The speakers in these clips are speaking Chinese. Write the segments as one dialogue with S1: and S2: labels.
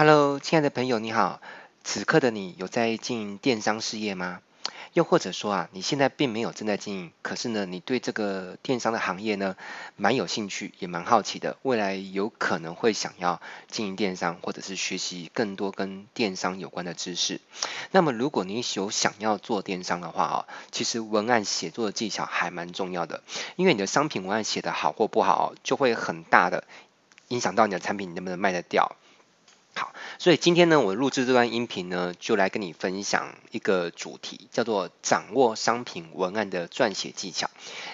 S1: Hello，亲爱的朋友，你好。此刻的你有在经营电商事业吗？又或者说啊，你现在并没有正在经营，可是呢，你对这个电商的行业呢，蛮有兴趣，也蛮好奇的，未来有可能会想要经营电商，或者是学习更多跟电商有关的知识。那么，如果你有想要做电商的话啊，其实文案写作的技巧还蛮重要的，因为你的商品文案写得好或不好，就会很大的影响到你的产品能不能卖得掉。好，所以今天呢，我录制这段音频呢，就来跟你分享一个主题，叫做掌握商品文案的撰写技巧，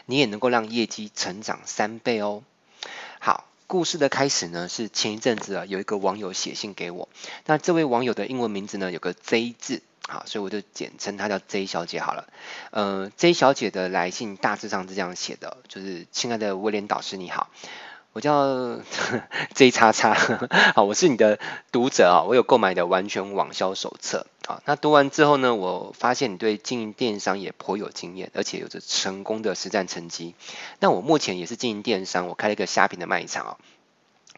S1: 你也能够让业绩成长三倍哦。好，故事的开始呢，是前一阵子啊，有一个网友写信给我，那这位网友的英文名字呢，有个 J 字，好，所以我就简称她叫 J 小姐好了。呃，J 小姐的来信大致上是这样写的，就是亲爱的威廉导师你好。我叫 J 叉叉，好，我是你的读者啊，我有购买的完全网销手册啊。那读完之后呢，我发现你对经营电商也颇有经验，而且有着成功的实战成绩。那我目前也是经营电商，我开了一个虾皮的卖场啊，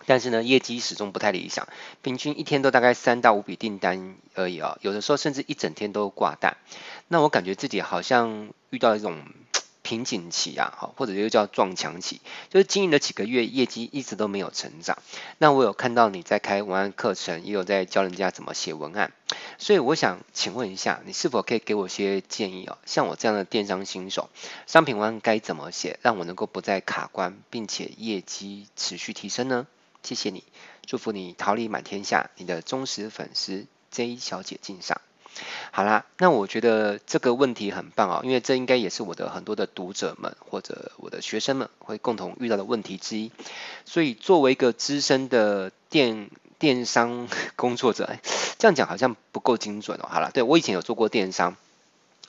S1: 但是呢，业绩始终不太理想，平均一天都大概三到五笔订单而已啊，有的时候甚至一整天都挂单。那我感觉自己好像遇到一种。瓶颈期啊，好，或者又叫撞墙期，就是经营了几个月，业绩一直都没有成长。那我有看到你在开文案课程，也有在教人家怎么写文案，所以我想请问一下，你是否可以给我些建议哦？像我这样的电商新手，商品文案该怎么写，让我能够不再卡关，并且业绩持续提升呢？谢谢你，祝福你桃李满天下，你的忠实粉丝 J 小姐敬上。好啦，那我觉得这个问题很棒啊，因为这应该也是我的很多的读者们或者我的学生们会共同遇到的问题之一。所以作为一个资深的电电商工作者，这样讲好像不够精准哦。好了，对，我以前有做过电商，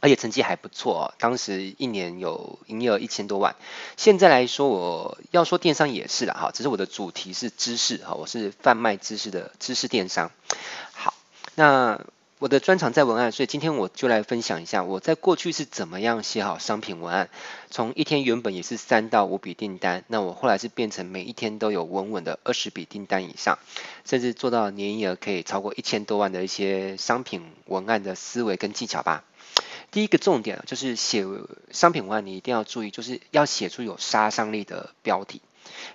S1: 而且成绩还不错哦，当时一年有营业额一千多万。现在来说，我要说电商也是了，哈，只是我的主题是知识哈，我是贩卖知识的知识电商。好，那。我的专长在文案，所以今天我就来分享一下我在过去是怎么样写好商品文案。从一天原本也是三到五笔订单，那我后来是变成每一天都有稳稳的二十笔订单以上，甚至做到年营业额可以超过一千多万的一些商品文案的思维跟技巧吧。第一个重点就是写商品文案，你一定要注意，就是要写出有杀伤力的标题。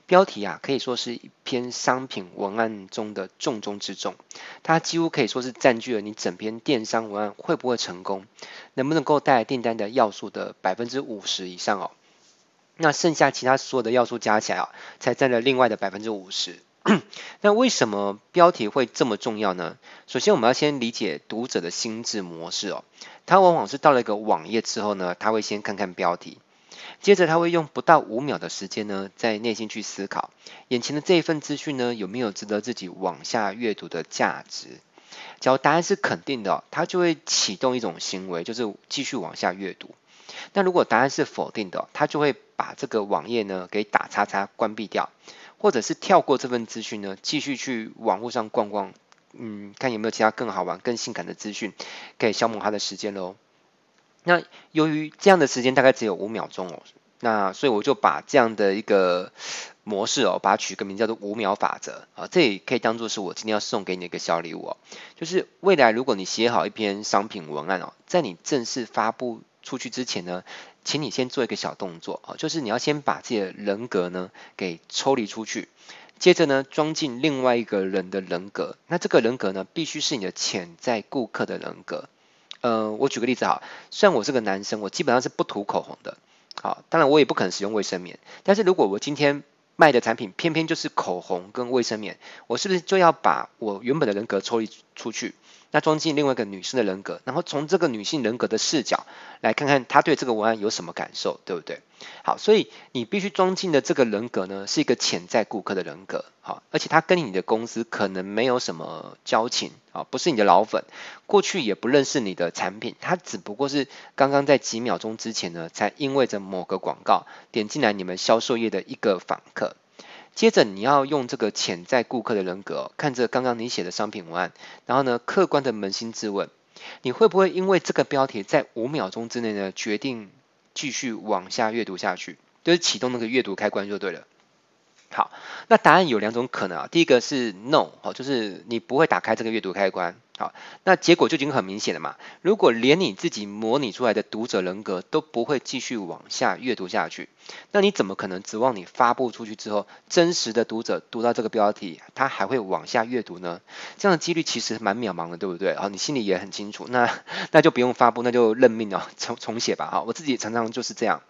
S1: 标题啊，可以说是一篇商品文案中的重中之重，它几乎可以说是占据了你整篇电商文案会不会成功，能不能够带来订单的要素的百分之五十以上哦。那剩下其他所有的要素加起来啊，才占了另外的百分之五十。那为什么标题会这么重要呢？首先，我们要先理解读者的心智模式哦，他往往是到了一个网页之后呢，他会先看看标题。接着他会用不到五秒的时间呢，在内心去思考，眼前的这一份资讯呢，有没有值得自己往下阅读的价值？假如答案是肯定的，他就会启动一种行为，就是继续往下阅读。那如果答案是否定的，他就会把这个网页呢给打叉叉关闭掉，或者是跳过这份资讯呢，继续去网络上逛逛，嗯，看有没有其他更好玩、更性感的资讯，可以消磨他的时间喽。那由于这样的时间大概只有五秒钟哦，那所以我就把这样的一个模式哦，把它取个名叫做五秒法则啊，这也可以当做是我今天要送给你的一个小礼物哦。就是未来如果你写好一篇商品文案哦，在你正式发布出去之前呢，请你先做一个小动作啊，就是你要先把自己的人格呢给抽离出去，接着呢装进另外一个人的人格，那这个人格呢必须是你的潜在顾客的人格。嗯，我举个例子哈，虽然我是个男生，我基本上是不涂口红的，好，当然我也不可能使用卫生棉，但是如果我今天卖的产品偏偏就是口红跟卫生棉，我是不是就要把我原本的人格抽离出去？那装进另外一个女性的人格，然后从这个女性人格的视角来看看她对这个文案有什么感受，对不对？好，所以你必须装进的这个人格呢，是一个潜在顾客的人格，好，而且他跟你的公司可能没有什么交情，啊，不是你的老粉，过去也不认识你的产品，他只不过是刚刚在几秒钟之前呢，才因为着某个广告点进来你们销售页的一个访客。接着你要用这个潜在顾客的人格，看着刚刚你写的商品文案，然后呢，客观的扪心自问，你会不会因为这个标题在五秒钟之内呢，决定继续往下阅读下去，就是启动那个阅读开关就对了。好，那答案有两种可能啊。第一个是 no，哦，就是你不会打开这个阅读开关。好，那结果就已经很明显了嘛。如果连你自己模拟出来的读者人格都不会继续往下阅读下去，那你怎么可能指望你发布出去之后，真实的读者读到这个标题，他还会往下阅读呢？这样的几率其实蛮渺茫的，对不对？好，你心里也很清楚。那那就不用发布，那就认命哦，重重写吧。好，我自己常常就是这样。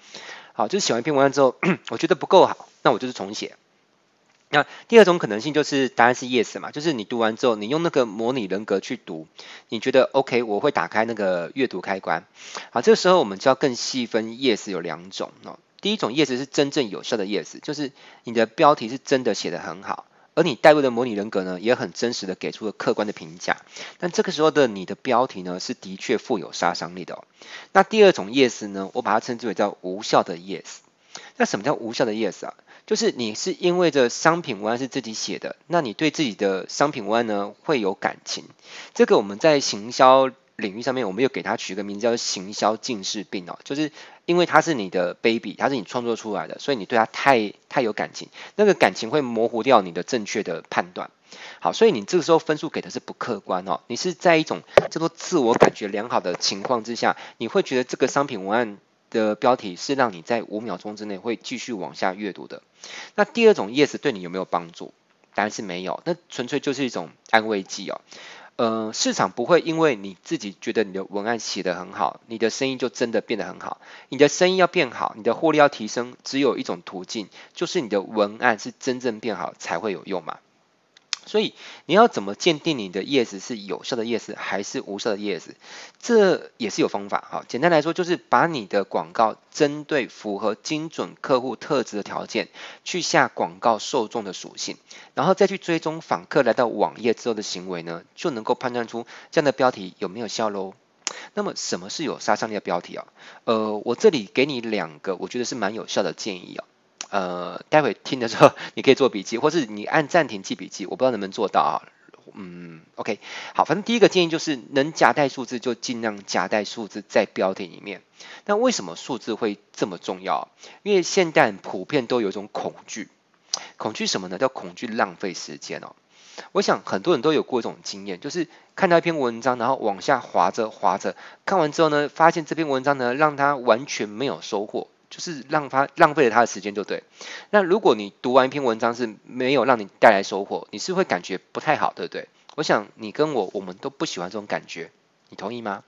S1: 好，就是写完一篇文章之后，我觉得不够好，那我就是重写。那第二种可能性就是答案是 yes 嘛，就是你读完之后，你用那个模拟人格去读，你觉得 OK，我会打开那个阅读开关。好，这个时候我们就要更细分 yes 有两种哦。第一种 yes 是真正有效的 yes，就是你的标题是真的写得很好，而你带入的模拟人格呢，也很真实的给出了客观的评价。但这个时候的你的标题呢，是的确富有杀伤力的哦。那第二种 yes 呢，我把它称之为叫无效的 yes。那什么叫无效的 yes 啊？就是你是因为这商品文案是自己写的，那你对自己的商品文案呢会有感情。这个我们在行销领域上面，我们又给它取个名字叫做行销近视病哦，就是因为它是你的 baby，它是你创作出来的，所以你对它太太有感情，那个感情会模糊掉你的正确的判断。好，所以你这个时候分数给的是不客观哦，你是在一种叫做自我感觉良好的情况之下，你会觉得这个商品文案的标题是让你在五秒钟之内会继续往下阅读的。那第二种 yes 对你有没有帮助？答案是没有，那纯粹就是一种安慰剂哦。呃，市场不会因为你自己觉得你的文案写得很好，你的生意就真的变得很好。你的生意要变好，你的获利要提升，只有一种途径，就是你的文案是真正变好才会有用嘛。所以你要怎么鉴定你的 yes 是有效的 yes 还是无效的 yes？这也是有方法哈。简单来说，就是把你的广告针对符合精准客户特质的条件，去下广告受众的属性，然后再去追踪访客来到网页之后的行为呢，就能够判断出这样的标题有没有效喽。那么什么是有杀伤力的标题啊？呃，我这里给你两个我觉得是蛮有效的建议啊。呃，待会听的时候你可以做笔记，或是你按暂停记笔记，我不知道能不能做到啊。嗯，OK，好，反正第一个建议就是能夹带数字就尽量夹带数字在标题里面。那为什么数字会这么重要？因为现代人普遍都有一种恐惧，恐惧什么呢？叫恐惧浪费时间哦。我想很多人都有过一种经验，就是看到一篇文章，然后往下滑着滑着，看完之后呢，发现这篇文章呢让他完全没有收获。就是让他浪费了他的时间，就对。那如果你读完一篇文章是没有让你带来收获，你是会感觉不太好，对不对？我想你跟我，我们都不喜欢这种感觉，你同意吗？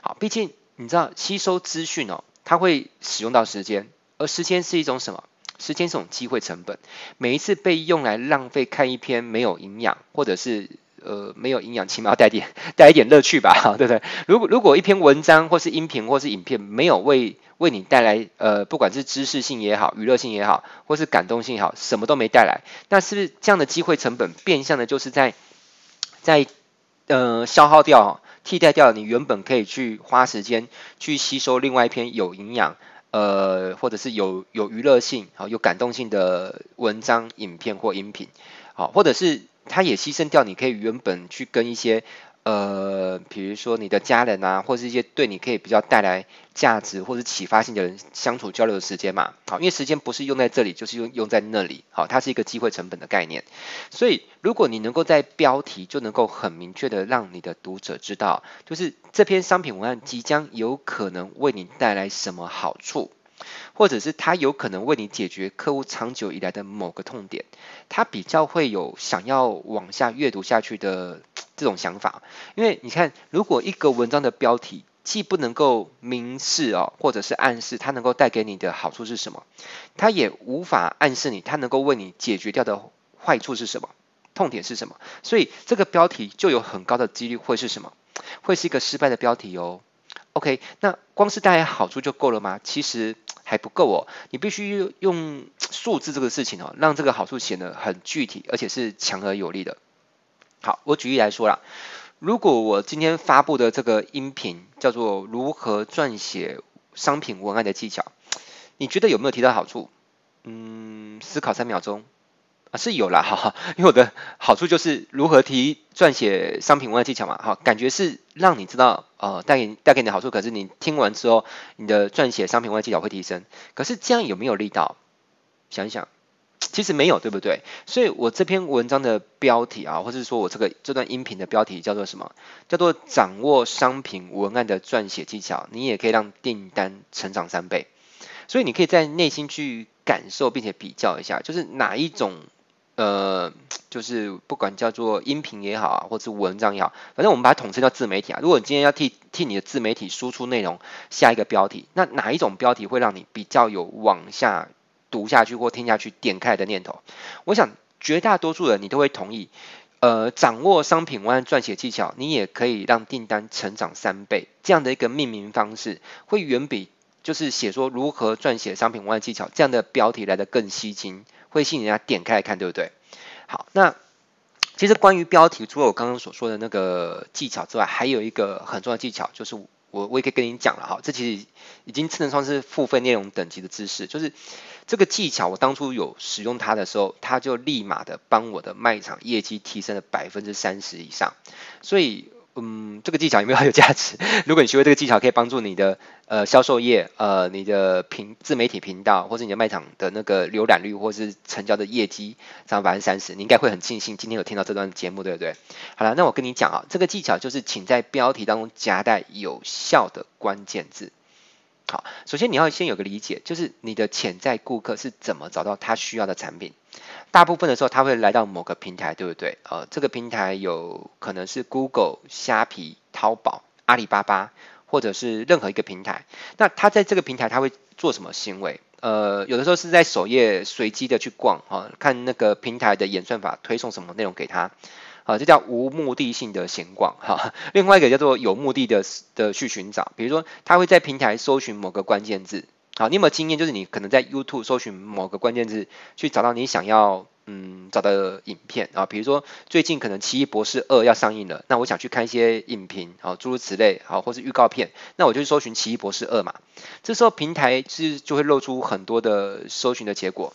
S1: 好，毕竟你知道吸收资讯哦，它会使用到时间，而时间是一种什么？时间是一种机会成本，每一次被用来浪费看一篇没有营养，或者是。呃，没有营养，起码要带点 带一点乐趣吧，对不对？如果如果一篇文章或是音频或是影片没有为为你带来呃，不管是知识性也好，娱乐性也好，或是感动性也好，什么都没带来，那是不是这样的机会成本变相的就是在在呃消耗掉，替代掉你原本可以去花时间去吸收另外一篇有营养呃，或者是有有娱乐性好有感动性的文章、影片或音频，好，或者是。它也牺牲掉你可以原本去跟一些呃，比如说你的家人啊，或是一些对你可以比较带来价值或者启发性的人相处交流的时间嘛。好，因为时间不是用在这里，就是用用在那里。好，它是一个机会成本的概念。所以，如果你能够在标题就能够很明确的让你的读者知道，就是这篇商品文案即将有可能为你带来什么好处。或者是他有可能为你解决客户长久以来的某个痛点，他比较会有想要往下阅读下去的 这种想法。因为你看，如果一个文章的标题既不能够明示哦，或者是暗示它能够带给你的好处是什么，它也无法暗示你它能够为你解决掉的坏处是什么，痛点是什么，所以这个标题就有很高的几率会是什么，会是一个失败的标题哦。OK，那光是带来好处就够了吗？其实还不够哦，你必须用数字这个事情哦，让这个好处显得很具体，而且是强而有力的。好，我举例来说啦，如果我今天发布的这个音频叫做如何撰写商品文案的技巧，你觉得有没有提到好处？嗯，思考三秒钟。啊，是有啦，哈哈，因为我的好处就是如何提撰写商品文案技巧嘛，哈，感觉是让你知道，呃，带给带给你的好处，可是你听完之后，你的撰写商品文案技巧会提升，可是这样有没有力道？想一想，其实没有，对不对？所以我这篇文章的标题啊，或是说我这个这段音频的标题叫做什么？叫做掌握商品文案的撰写技巧，你也可以让订单成长三倍。所以你可以在内心去感受，并且比较一下，就是哪一种。呃，就是不管叫做音频也好啊，或者是文章也好，反正我们把它统称叫自媒体啊。如果你今天要替替你的自媒体输出内容，下一个标题，那哪一种标题会让你比较有往下读下去或听下去点开的念头？我想绝大多数人你都会同意，呃，掌握商品文案撰写技巧，你也可以让订单成长三倍，这样的一个命名方式，会远比就是写说如何撰写商品文案技巧这样的标题来得更吸睛。会吸引人家点开来看，对不对？好，那其实关于标题，除了我刚刚所说的那个技巧之外，还有一个很重要的技巧，就是我我也可以跟你讲了哈，这其实已经称得上是付费内容等级的知识，就是这个技巧，我当初有使用它的时候，它就立马的帮我的卖场业绩提升了百分之三十以上，所以。嗯，这个技巧有没有很 有价值？如果你学会这个技巧，可以帮助你的呃销售业、呃你的频自媒体频道，或是你的卖场的那个浏览率，或是成交的业绩涨百分之三十，你应该会很庆幸今天有听到这段节目，对不对？好了，那我跟你讲啊，这个技巧就是请在标题当中夹带有效的关键字。好，首先你要先有个理解，就是你的潜在顾客是怎么找到他需要的产品。大部分的时候他会来到某个平台，对不对？呃，这个平台有可能是 Google、虾皮、淘宝、阿里巴巴，或者是任何一个平台。那他在这个平台他会做什么行为？呃，有的时候是在首页随机的去逛，哈，看那个平台的演算法推送什么内容给他。啊，这叫无目的性的闲逛哈。另外一个叫做有目的的的去寻找，比如说他会在平台搜寻某个关键字。好，你有没有经验？就是你可能在 YouTube 搜寻某个关键字，去找到你想要嗯找的影片啊。比如说最近可能《奇异博士二》要上映了，那我想去看一些影评，啊，诸如此类，好，或是预告片，那我就搜寻《奇异博士二》嘛。这时候平台是就会露出很多的搜寻的结果。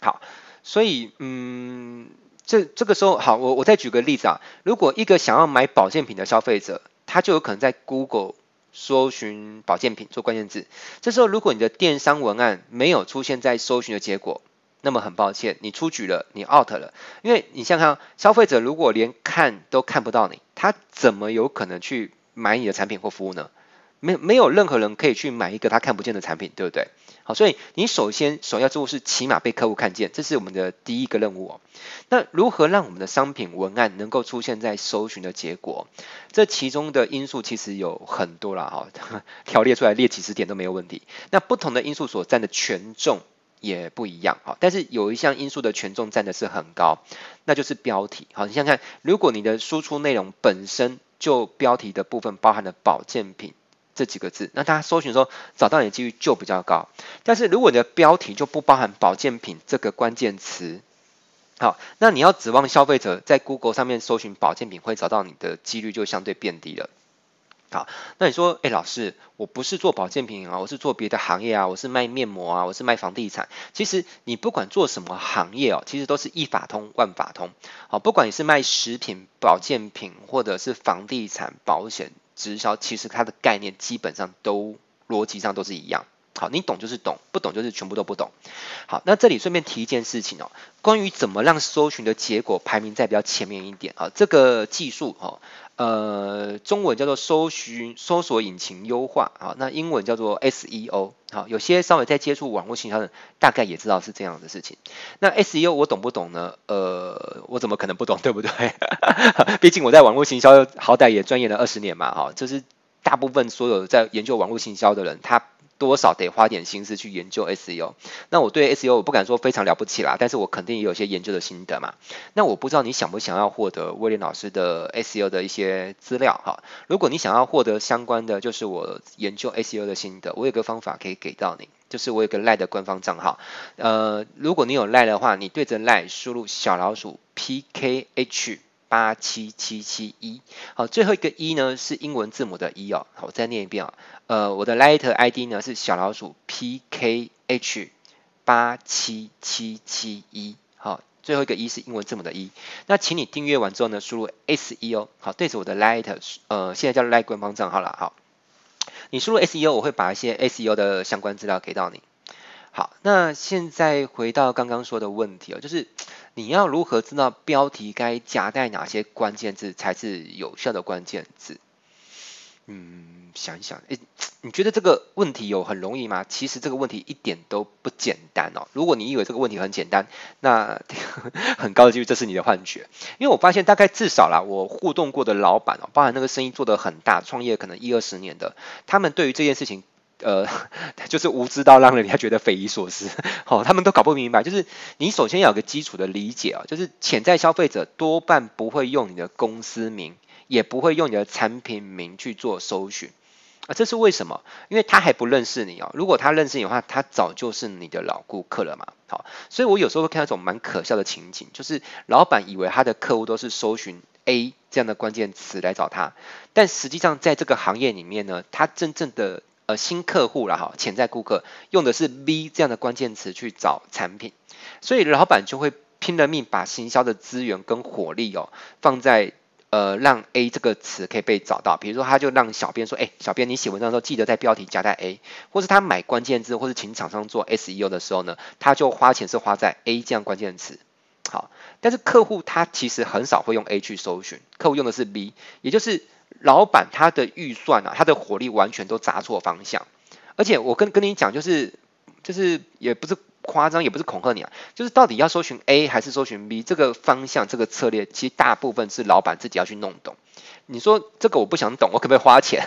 S1: 好，所以嗯。这这个时候好，我我再举个例子啊，如果一个想要买保健品的消费者，他就有可能在 Google 搜寻保健品做关键字。这时候如果你的电商文案没有出现在搜寻的结果，那么很抱歉，你出局了，你 out 了，因为你想想，消费者如果连看都看不到你，他怎么有可能去买你的产品或服务呢？没没有任何人可以去买一个他看不见的产品，对不对？好，所以你首先首要之务是起码被客户看见，这是我们的第一个任务哦。那如何让我们的商品文案能够出现在搜寻的结果？这其中的因素其实有很多啦，哈，条列出来列几十点都没有问题。那不同的因素所占的权重也不一样，哈，但是有一项因素的权重占的是很高，那就是标题。好，你想想看，如果你的输出内容本身就标题的部分包含了保健品。这几个字，那大家搜寻的时候找到你的几率就比较高。但是如果你的标题就不包含保健品这个关键词，好，那你要指望消费者在 Google 上面搜寻保健品会找到你的几率就相对变低了。好，那你说，哎，老师，我不是做保健品啊，我是做别的行业啊，我是卖面膜啊，我是卖房地产。其实你不管做什么行业哦，其实都是一法通万法通。好，不管你是卖食品、保健品，或者是房地产、保险。直销其实它的概念基本上都逻辑上都是一样。好，你懂就是懂，不懂就是全部都不懂。好，那这里顺便提一件事情哦，关于怎么让搜寻的结果排名在比较前面一点啊，这个技术哦。呃，中文叫做搜寻搜索引擎优化，啊，那英文叫做 SEO，好，有些稍微在接触网络行销的，大概也知道是这样的事情。那 SEO 我懂不懂呢？呃，我怎么可能不懂，对不对？毕竟我在网络行销好歹也专业了二十年嘛，哈，就是大部分所有在研究网络行销的人，他。多少得花点心思去研究 SEO。那我对 SEO 我不敢说非常了不起啦，但是我肯定也有些研究的心得嘛。那我不知道你想不想要获得威廉老师的 SEO 的一些资料哈？如果你想要获得相关的，就是我研究 SEO 的心得，我有个方法可以给到你，就是我有个 LINE 的官方账号。呃，如果你有 LINE 的话，你对着 LINE 输入小老鼠 PKH。八七七七一，好，最后一个一呢是英文字母的一哦，好，我再念一遍啊，呃，我的 Light ID 呢是小老鼠 PKH 八七七七一，好，最后一个一是英文字母的一，那请你订阅完之后呢，输入 SEO，好，对着我的 Light，呃，现在叫 Light 官方账号了，好，你输入 SEO，我会把一些 SEO 的相关资料给到你。好，那现在回到刚刚说的问题哦，就是你要如何知道标题该夹带哪些关键字才是有效的关键字？嗯，想一想，诶，你觉得这个问题有很容易吗？其实这个问题一点都不简单哦。如果你以为这个问题很简单，那 很高的几率这是你的幻觉。因为我发现大概至少啦，我互动过的老板哦，包含那个生意做得很大，创业可能一二十年的，他们对于这件事情，呃，就是无知到让人家觉得匪夷所思。好，他们都搞不明白，就是你首先要有个基础的理解啊，就是潜在消费者多半不会用你的公司名。也不会用你的产品名去做搜寻啊，这是为什么？因为他还不认识你哦。如果他认识你的话，他早就是你的老顾客了嘛。好，所以我有时候会看到一种蛮可笑的情景，就是老板以为他的客户都是搜寻 A 这样的关键词来找他，但实际上在这个行业里面呢，他真正的呃新客户了哈，潜在顾客用的是 B 这样的关键词去找产品，所以老板就会拼了命把行销的资源跟火力哦放在。呃，让 A 这个词可以被找到，比如说他就让小编说，哎，小编你写文章的时候记得在标题加带 A，或是他买关键字，或是请厂商做 SEO 的时候呢，他就花钱是花在 A 这样关键词。好，但是客户他其实很少会用 A 去搜寻，客户用的是 B，也就是老板他的预算啊，他的火力完全都砸错方向，而且我跟跟你讲，就是就是也不是。夸张也不是恐吓你啊，就是到底要搜寻 A 还是搜寻 B 这个方向这个策略，其实大部分是老板自己要去弄懂。你说这个我不想懂，我可不可以花钱？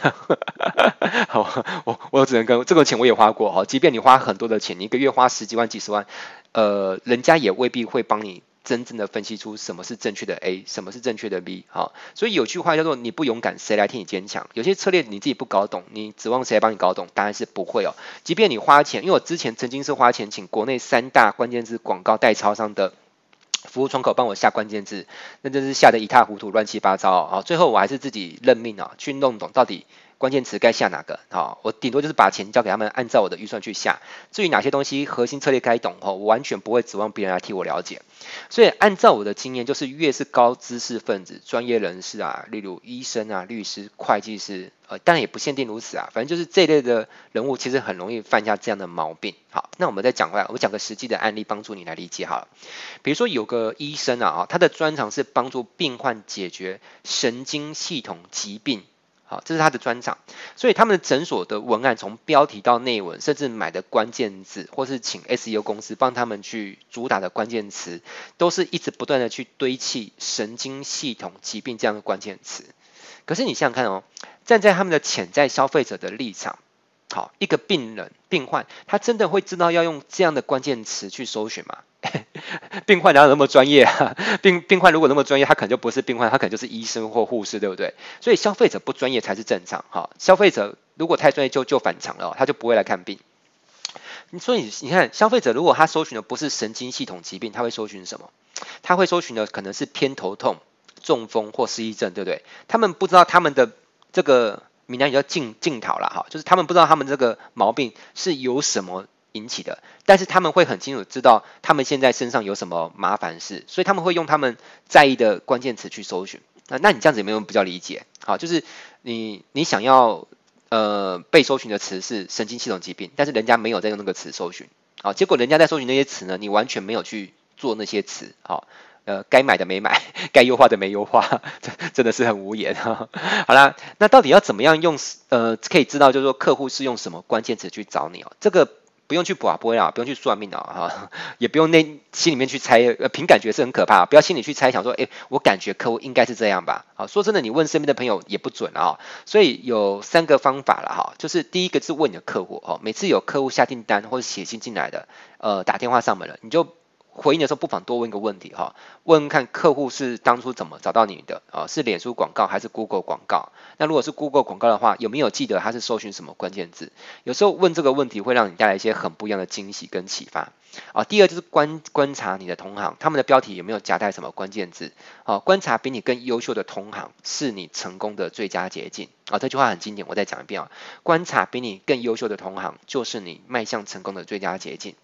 S1: 好，我我只能跟这个钱我也花过哈，即便你花很多的钱，你一个月花十几万几十万，呃，人家也未必会帮你。真正的分析出什么是正确的 A，什么是正确的 B，好，所以有句话叫做“你不勇敢，谁来替你坚强”。有些策略你自己不搞懂，你指望谁来帮你搞懂？当然是不会哦。即便你花钱，因为我之前曾经是花钱请国内三大关键字广告代操商的 服务窗口帮我下关键字，那真是下得一塌糊涂、乱七八糟啊！最后我还是自己认命啊，去弄懂到底。关键词该下哪个？好，我顶多就是把钱交给他们，按照我的预算去下。至于哪些东西核心策略该懂，我完全不会指望别人来替我了解。所以按照我的经验，就是越是高知识分子、专业人士啊，例如医生啊、律师、会计师，呃，当然也不限定如此啊。反正就是这类的人物，其实很容易犯下这样的毛病。好，那我们再讲回来，我讲个实际的案例，帮助你来理解好了。比如说有个医生啊，他的专长是帮助病患解决神经系统疾病。好，这是他的专长，所以他们的诊所的文案从标题到内文，甚至买的关键字，或是请 SEO 公司帮他们去主打的关键词，都是一直不断的去堆砌神经系统疾病这样的关键词。可是你想想看哦，站在他们的潜在消费者的立场，好，一个病人、病患，他真的会知道要用这样的关键词去搜寻吗？病患哪有那么专业啊？病病患如果那么专业，他可能就不是病患，他可能就是医生或护士，对不对？所以消费者不专业才是正常。哈，消费者如果太专业就就反常了，他就不会来看病。所以你看，消费者如果他搜寻的不是神经系统疾病，他会搜寻什么？他会搜寻的可能是偏头痛、中风或失忆症，对不对？他们不知道他们的这个闽南语叫镜镜讨了哈，就是他们不知道他们这个毛病是由什么引起的，但是他们会很清楚知道他们现在身上有什么麻烦事，所以他们会用他们在意的关键词去搜寻。那那你这样子有没有比较理解？好，就是你你想要呃被搜寻的词是神经系统疾病，但是人家没有在用那个词搜寻，好，结果人家在搜寻那些词呢，你完全没有去做那些词，好，呃，该买的没买，该优化的没优化，这真的是很无言哈。好啦，那到底要怎么样用呃可以知道就是说客户是用什么关键词去找你哦？这个。不用去卜啊，不会啊，不用去算命啊，哈，也不用内心里面去猜，呃，凭感觉是很可怕，不要心里去猜想说，诶，我感觉客户应该是这样吧，好，说真的，你问身边的朋友也不准啊，所以有三个方法了哈，就是第一个是问你的客户哦，每次有客户下订单或者写信进来的，呃，打电话上门了，你就。回应的时候，不妨多问一个问题哈，问看客户是当初怎么找到你的啊？是脸书广告还是 Google 广告？那如果是 Google 广告的话，有没有记得他是搜寻什么关键字？有时候问这个问题会让你带来一些很不一样的惊喜跟启发啊。第二就是观观察你的同行，他们的标题有没有夹带什么关键字？啊，观察比你更优秀的同行是你成功的最佳捷径啊。这句话很经典，我再讲一遍啊，观察比你更优秀的同行就是你迈向成功的最佳捷径。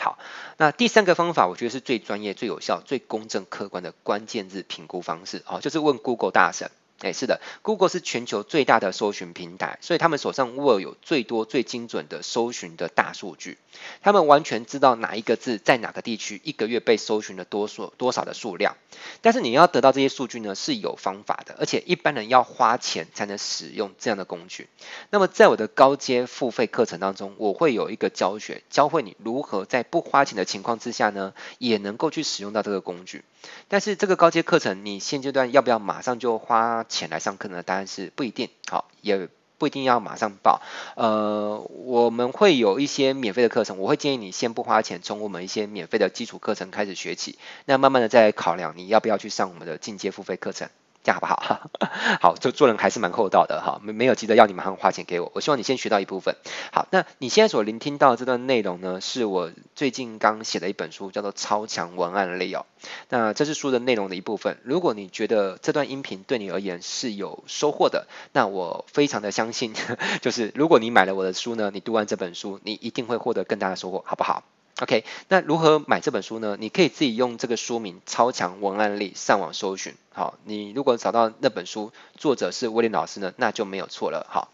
S1: 好，那第三个方法，我觉得是最专业、最有效、最公正、客观的关键字评估方式，哦，就是问 Google 大神，哎，是的，Google 是全球最大的搜寻平台，所以他们手上握有最多、最精准的搜寻的大数据。他们完全知道哪一个字在哪个地区一个月被搜寻了多数多少的数量。但是你要得到这些数据呢，是有方法的，而且一般人要花钱才能使用这样的工具。那么在我的高阶付费课程当中，我会有一个教学，教会你如何在不花钱的情况之下呢，也能够去使用到这个工具。但是这个高阶课程，你现阶段要不要马上就花钱来上课呢？答案是不一定，好，也不一定要马上报。呃，我们会有一些免费的课程，我会建议你先不花钱，从我们一些免费的基础课程开始学起，那慢慢的再考量你要不要去上我们的进阶付费课程。这样好不好？好，做做人还是蛮厚道的哈，没没有急着要你马上花钱给我。我希望你先学到一部分。好，那你现在所聆听到的这段内容呢，是我最近刚写的一本书，叫做《超强文案类》哦。那这是书的内容的一部分。如果你觉得这段音频对你而言是有收获的，那我非常的相信，就是如果你买了我的书呢，你读完这本书，你一定会获得更大的收获，好不好？OK，那如何买这本书呢？你可以自己用这个书名《超强文案力》上网搜寻。好，你如果找到那本书，作者是威廉老师呢，那就没有错了。好，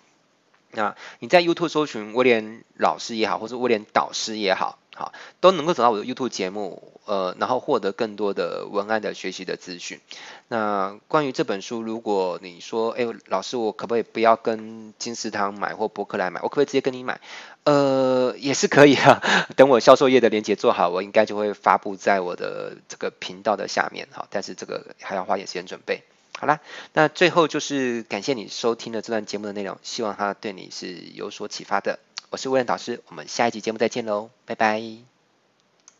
S1: 那你在 YouTube 搜寻威廉老师也好，或者威廉导师也好。好，都能够找到我的 YouTube 节目，呃，然后获得更多的文案的学习的资讯。那关于这本书，如果你说，哎，老师，我可不可以不要跟金石堂买或博客来买，我可不可以直接跟你买？呃，也是可以啊。等我销售页的链接做好，我应该就会发布在我的这个频道的下面哈。但是这个还要花点时间准备。好啦，那最后就是感谢你收听了这段节目的内容，希望它对你是有所启发的。我是威廉导师，我们下一集节目再见喽，拜拜。